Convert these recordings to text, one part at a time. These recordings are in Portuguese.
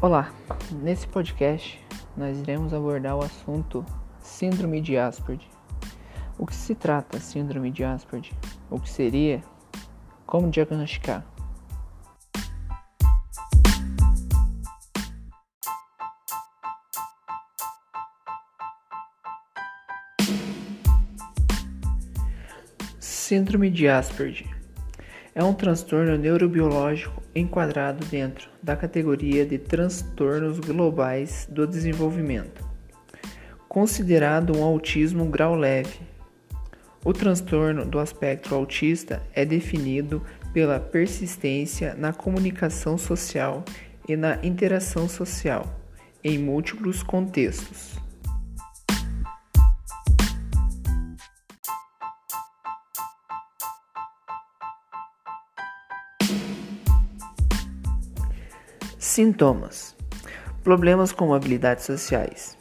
Olá, nesse podcast nós iremos abordar o assunto Síndrome de Asperger. O que se trata Síndrome de Asperger? O que seria? Como diagnosticar? Síndrome de Asperger é um transtorno neurobiológico enquadrado dentro da categoria de transtornos globais do desenvolvimento, considerado um autismo grau leve. O transtorno do aspecto autista é definido pela persistência na comunicação social e na interação social em múltiplos contextos. Sintomas: Problemas com habilidades sociais.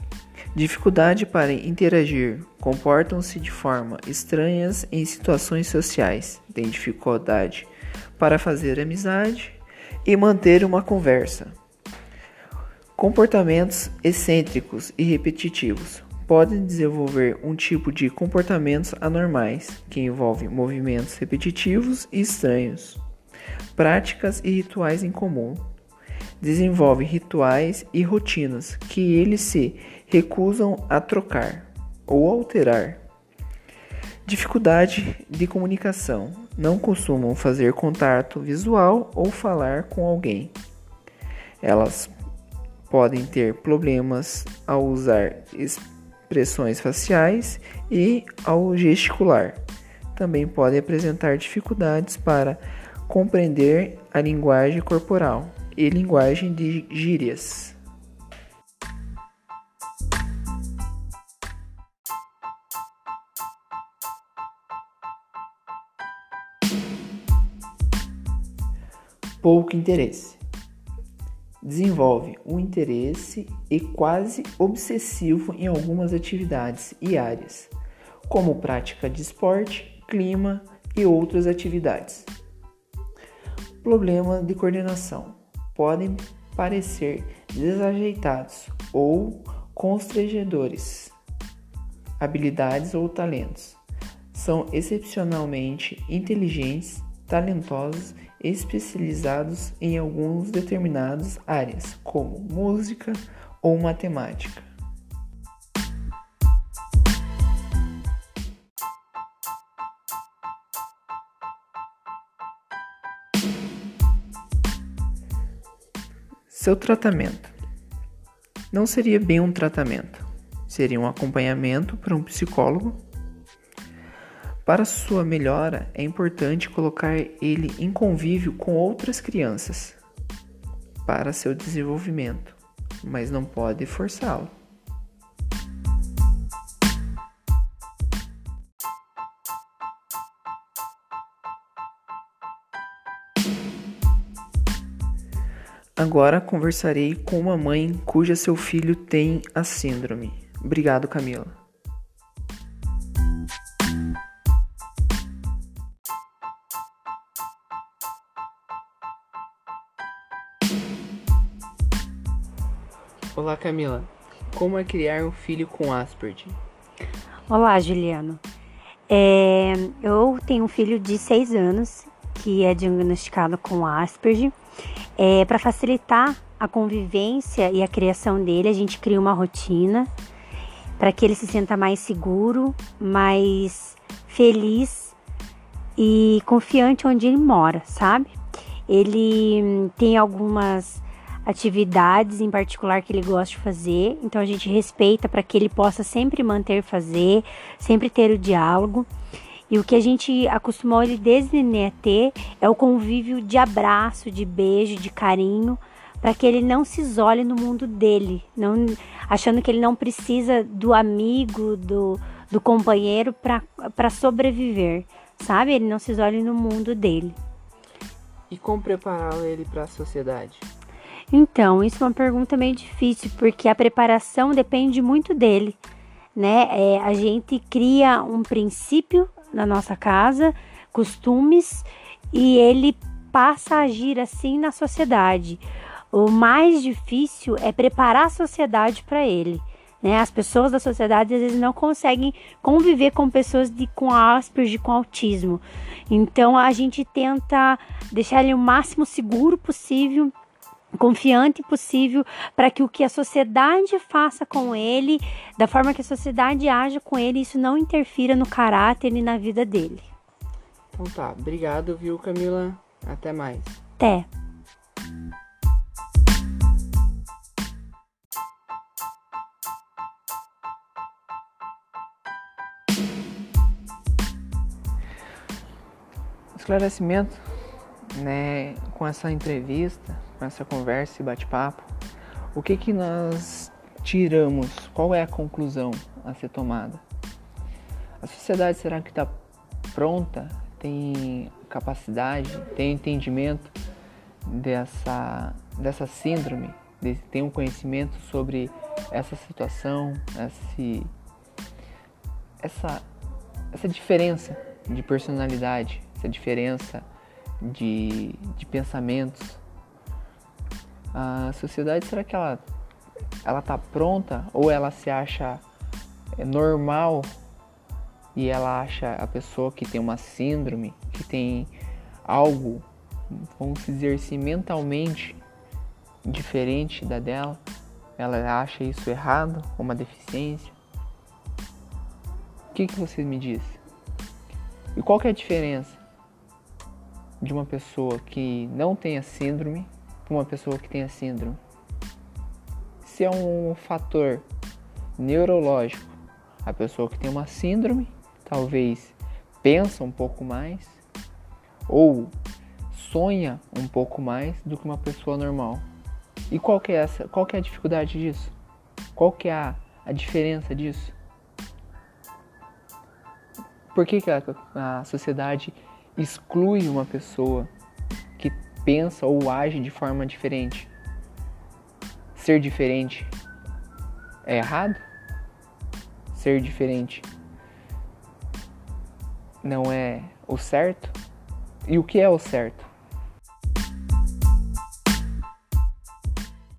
Dificuldade para interagir, comportam-se de forma estranhas em situações sociais, têm dificuldade para fazer amizade e manter uma conversa. Comportamentos excêntricos e repetitivos. Podem desenvolver um tipo de comportamentos anormais que envolve movimentos repetitivos e estranhos, práticas e rituais em comum desenvolve rituais e rotinas que eles se recusam a trocar ou alterar. Dificuldade de comunicação. Não costumam fazer contato visual ou falar com alguém. Elas podem ter problemas ao usar expressões faciais e ao gesticular. Também podem apresentar dificuldades para compreender a linguagem corporal e linguagem de gírias. Pouco interesse. Desenvolve um interesse e quase obsessivo em algumas atividades e áreas, como prática de esporte, clima e outras atividades. Problema de coordenação podem parecer desajeitados ou constrangedores. Habilidades ou talentos são excepcionalmente inteligentes, talentosos e especializados em algumas determinadas áreas, como música ou matemática. Seu tratamento não seria bem um tratamento, seria um acompanhamento para um psicólogo. Para sua melhora, é importante colocar ele em convívio com outras crianças para seu desenvolvimento, mas não pode forçá-lo. Agora conversarei com uma mãe cuja seu filho tem a síndrome. Obrigado, Camila. Olá, Camila. Como é criar um filho com Asperger? Olá, Juliano. É, eu tenho um filho de 6 anos que é diagnosticado com Asperger é, Para facilitar a convivência e a criação dele, a gente cria uma rotina para que ele se sinta mais seguro, mais feliz e confiante onde ele mora, sabe? Ele hum, tem algumas atividades em particular que ele gosta de fazer, então a gente respeita para que ele possa sempre manter fazer, sempre ter o diálogo. E o que a gente acostumou ele desde neném a ter é o convívio de abraço, de beijo, de carinho, para que ele não se isole no mundo dele, não achando que ele não precisa do amigo, do, do companheiro para sobreviver, sabe? Ele não se isole no mundo dele. E como preparar ele para a sociedade? Então, isso é uma pergunta meio difícil, porque a preparação depende muito dele, né? É, a gente cria um princípio na nossa casa, costumes, e ele passa a agir assim na sociedade. O mais difícil é preparar a sociedade para ele. Né? As pessoas da sociedade às vezes não conseguem conviver com pessoas de, com Asperger, com autismo. Então a gente tenta deixar ele o máximo seguro possível confiante possível para que o que a sociedade faça com ele, da forma que a sociedade age com ele, isso não interfira no caráter e na vida dele. Então tá, obrigado, viu, Camila? Até mais. Até. Esclarecimento, né, com essa entrevista, com essa conversa e bate-papo, o que que nós tiramos? Qual é a conclusão a ser tomada? A sociedade será que está pronta tem capacidade, tem entendimento dessa, dessa síndrome, tem um conhecimento sobre essa situação, esse, essa, essa diferença de personalidade, essa diferença de, de pensamentos. A sociedade, será que ela ela está pronta ou ela se acha normal e ela acha a pessoa que tem uma síndrome, que tem algo, vamos dizer assim, mentalmente diferente da dela, ela acha isso errado, uma deficiência. O que, que você me diz? E qual que é a diferença de uma pessoa que não tenha síndrome para uma pessoa que tenha síndrome? Se é um fator neurológico, a pessoa que tem uma síndrome talvez pensa um pouco mais ou sonha um pouco mais do que uma pessoa normal. E qual que é essa? Qual que é a dificuldade disso? Qual que é a, a diferença disso? Por que, que a, a sociedade exclui uma pessoa pensa ou age de forma diferente? Ser diferente é errado? Ser diferente não é o certo? E o que é o certo?